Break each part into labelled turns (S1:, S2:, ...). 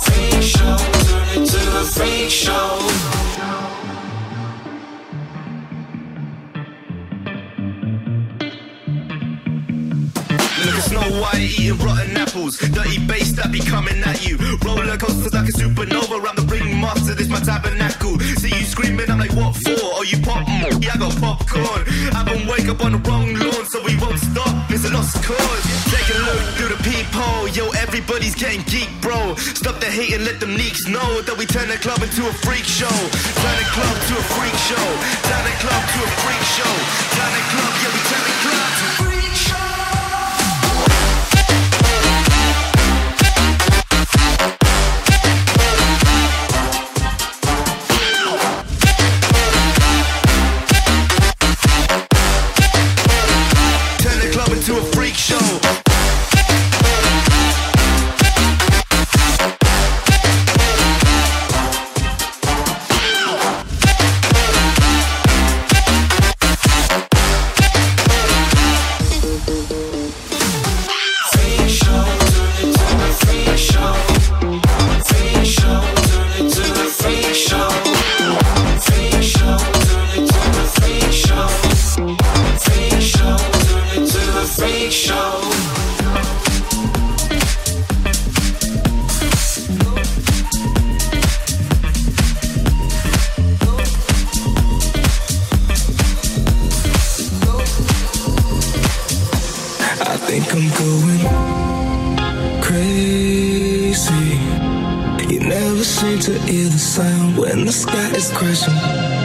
S1: Look at Snow White eating rotten apples. Dirty bass that be coming at you. Roller coasters like a supernova. Around the ring master, this my tabernacle. See you screaming, I'm like, what for? Oh, you pop? Yeah, I got popcorn. I don't wake up on the wrong lawn, so we won't stop. It's a lost cause. Take a look through the peephole. Yo, everybody's getting geek, bro. Stop the hate and let them leaks know that we turn the club into a freak show. Turn the club to a freak show. Turn the club to a freak show. Turn the club, yeah, we turn the club to a freak show.
S2: Seem to hear the sound when the sky is crashing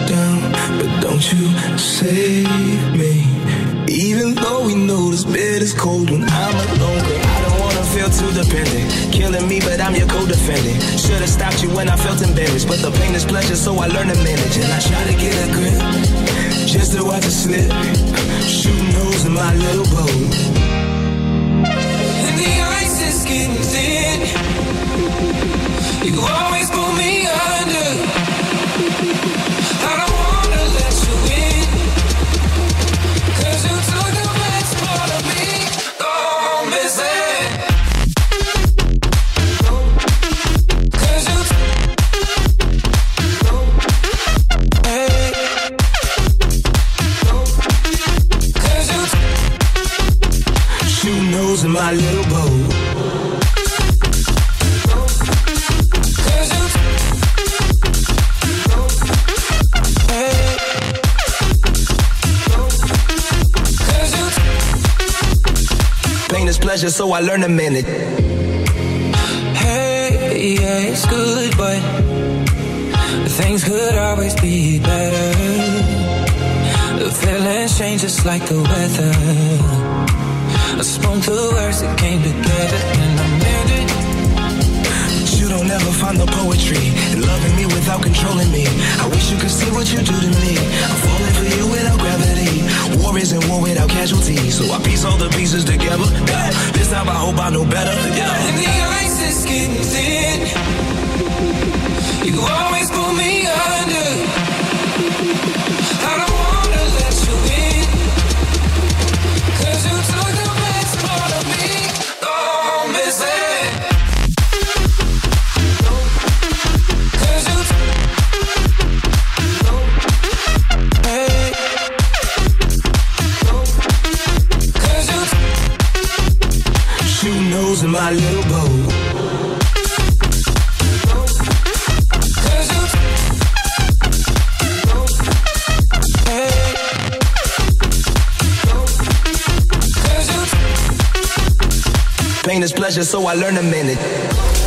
S2: down. But don't you save me. Even though we know this bed is cold when I'm alone. Girl, I don't wanna feel too dependent. Killing me, but I'm your co-defendant. Should've stopped you when I felt embarrassed. But the pain is pleasure, so I learned to manage. And I try to get a grip. Just to watch it slip. Shooting holes in my little boat. And the ice is getting. You always pull me under. Pleasure, so I learn to manage. Hey, yeah, it's good, but things could always be better. The feelings change just like the weather. I spoke the words that came together and I meant it. You don't ever find the poetry in loving me without controlling me. I wish you could see what you do to me. I'm falling for you without gravity. War isn't war without casualties. So I piece all the pieces together. Yeah. This time I hope I know better. Yeah. And the ice is getting thin. You always pull me
S3: pleasure, so I learn a manage.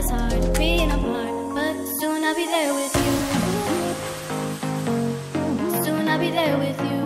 S4: it's hard being apart, but soon I'll be there with you. Soon I'll be there with you.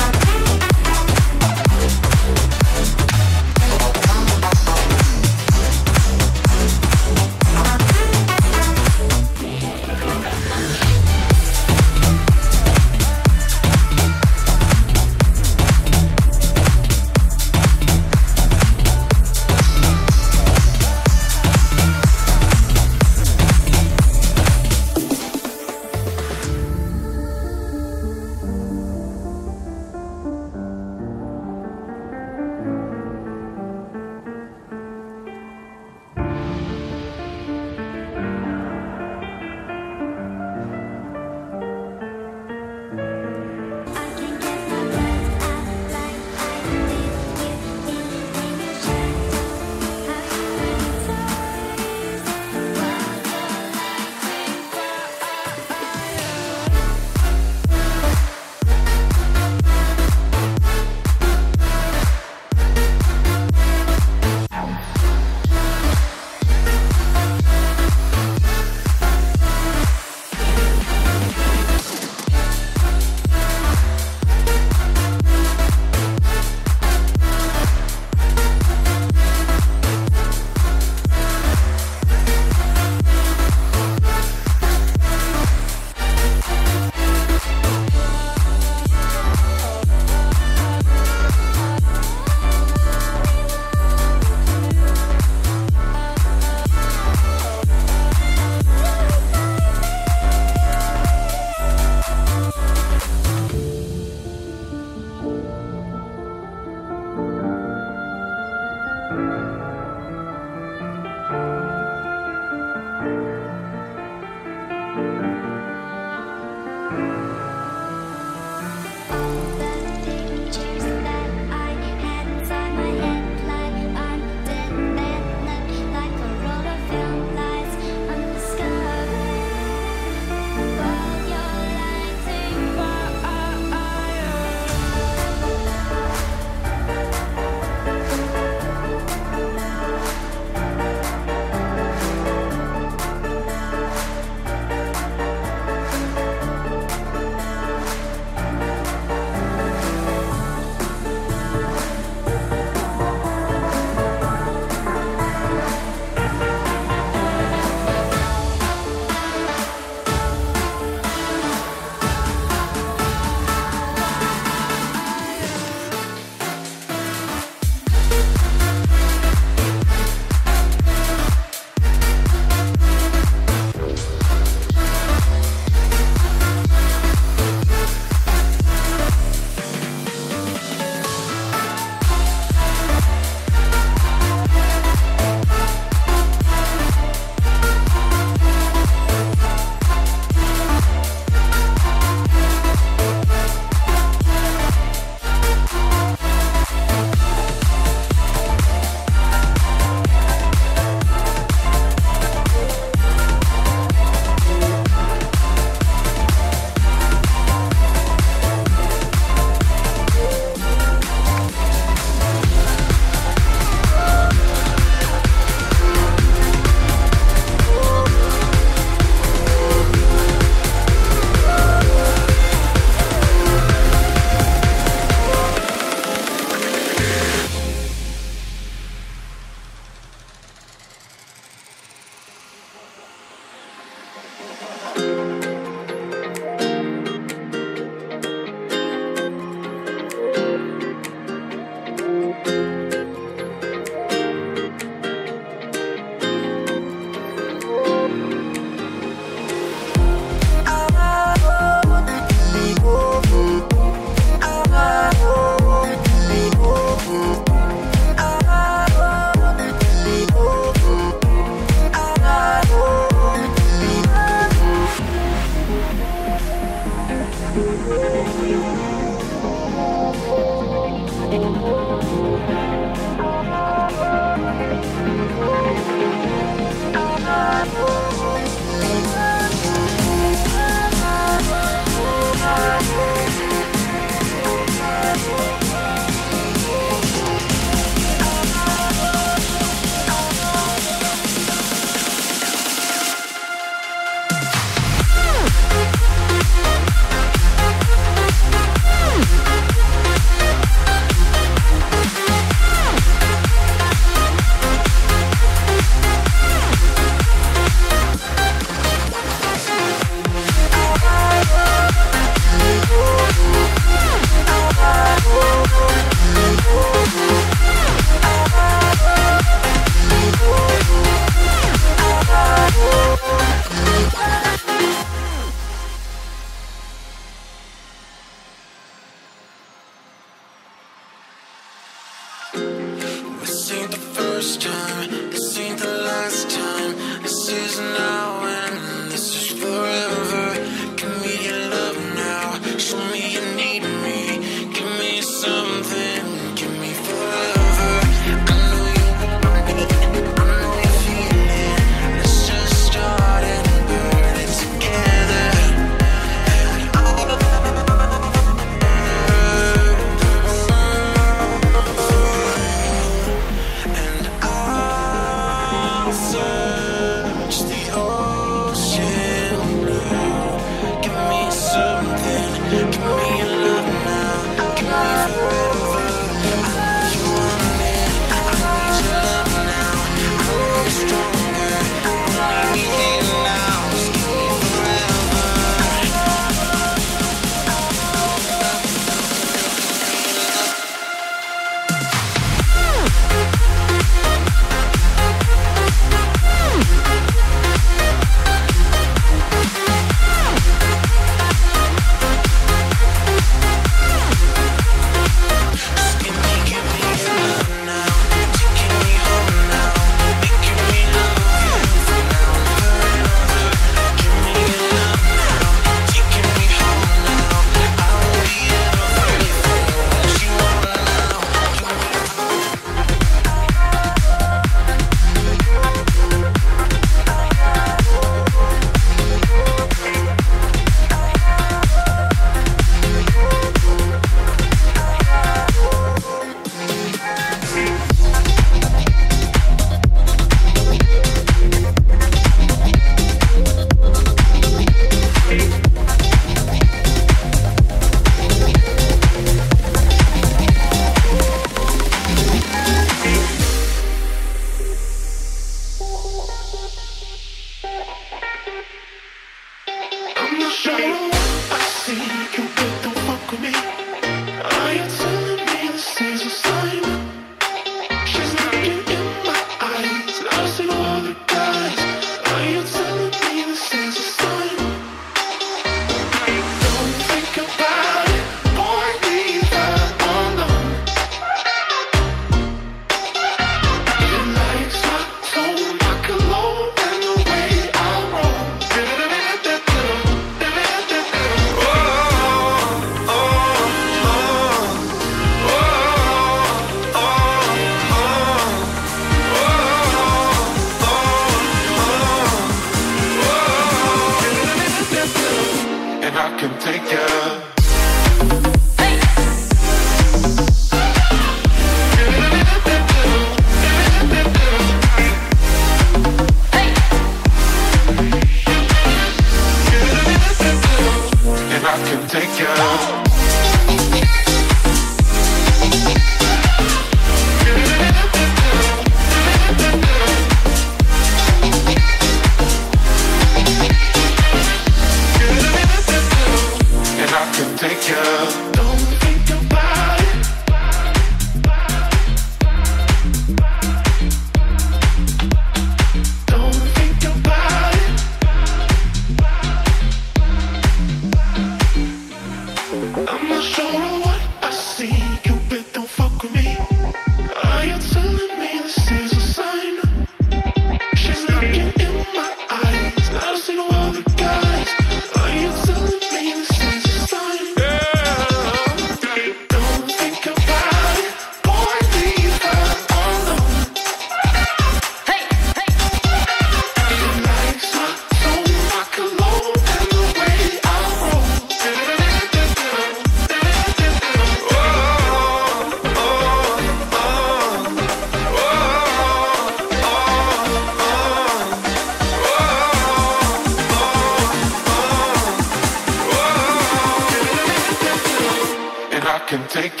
S5: Can take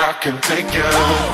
S5: I can take you.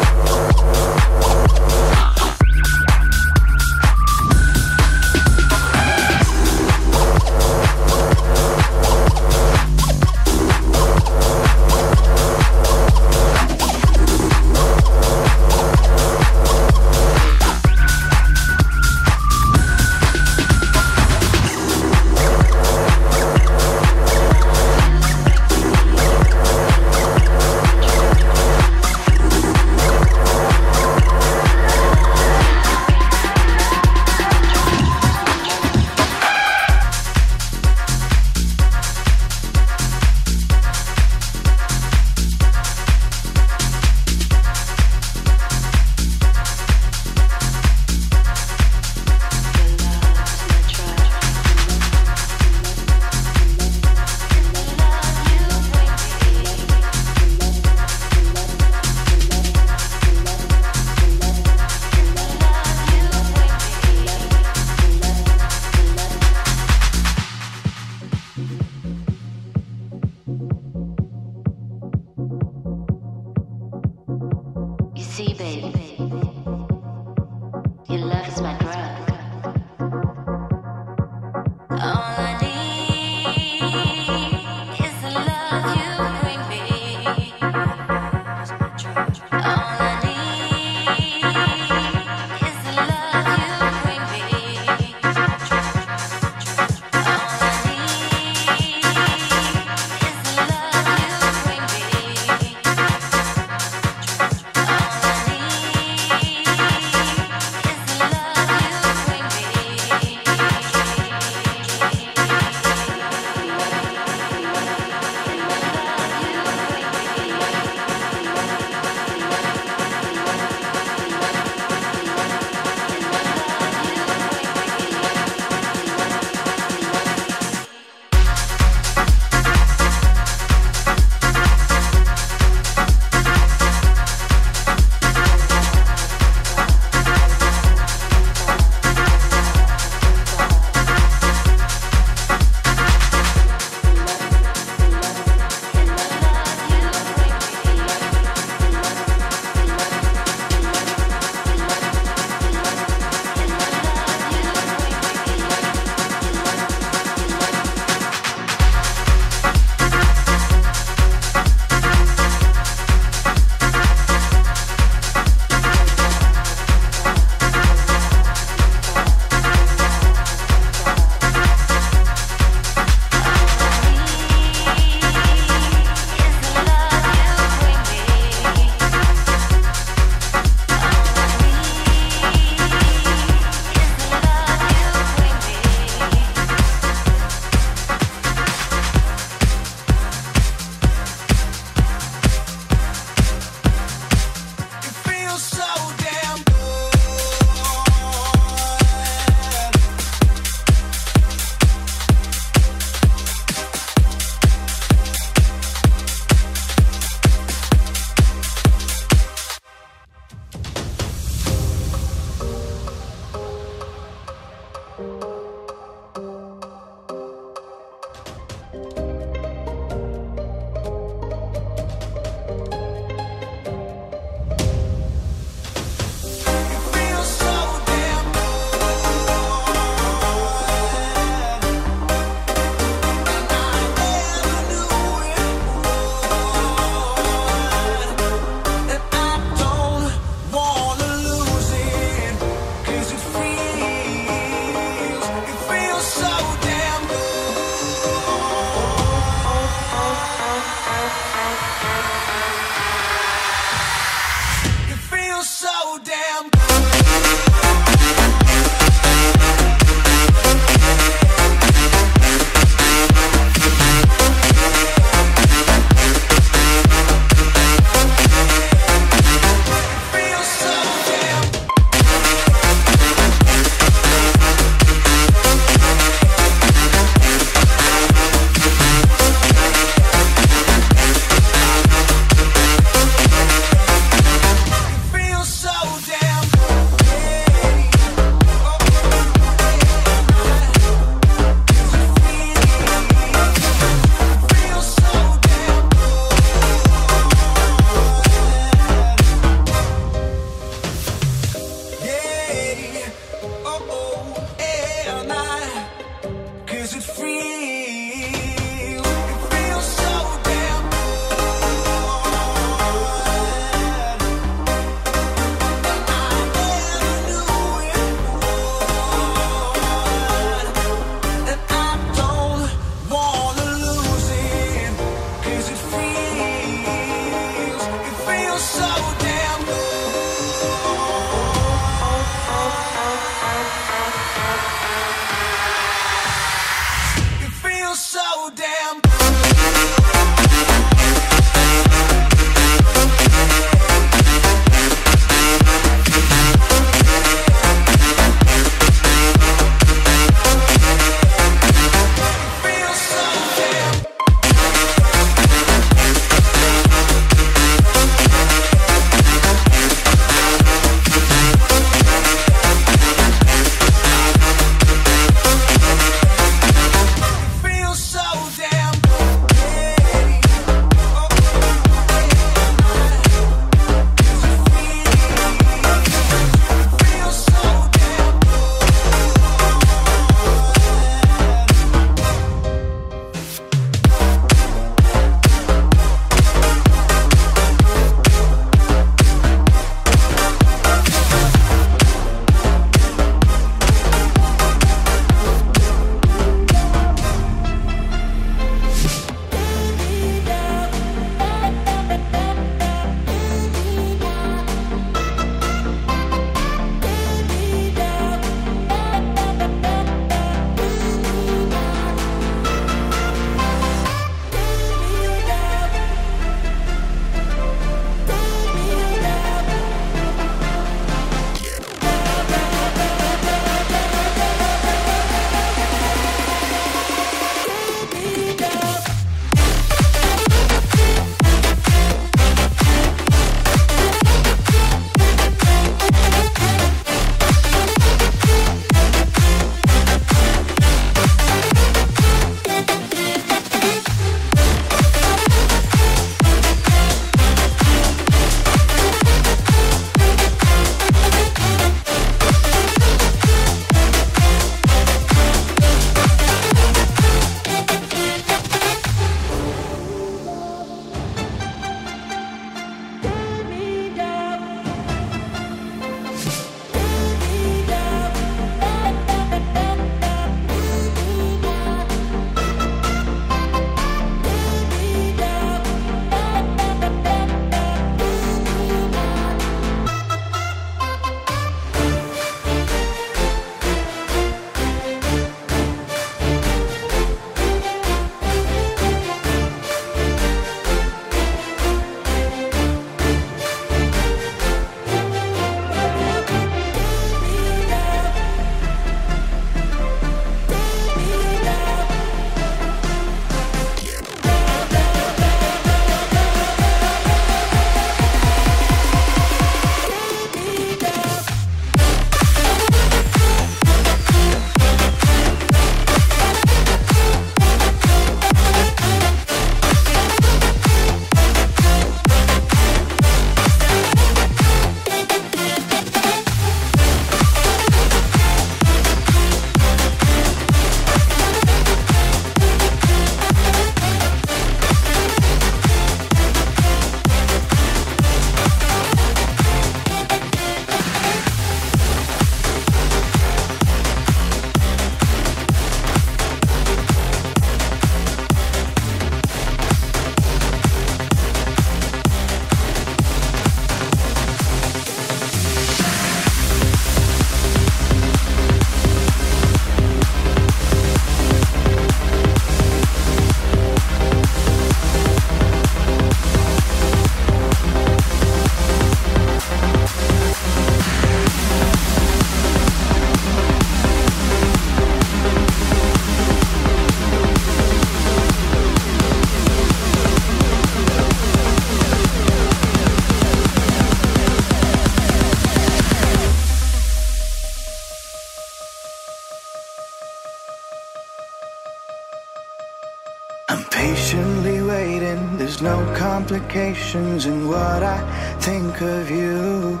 S6: Complications in what I think of you.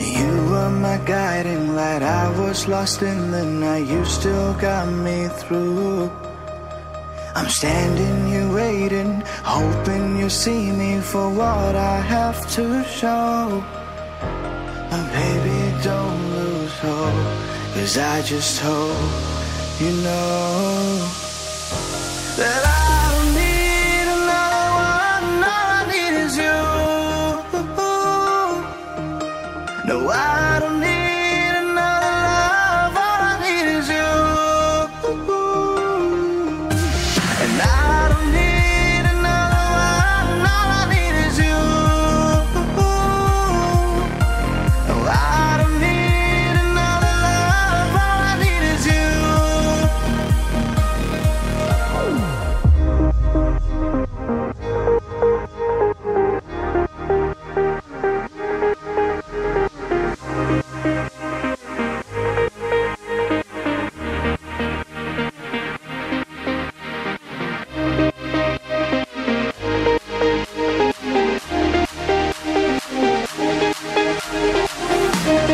S6: You were my guiding light. I was lost in the night. You still got me through. I'm standing here waiting, hoping you see me for what I have to show. And baby, don't lose hope, cause I just hope you know that I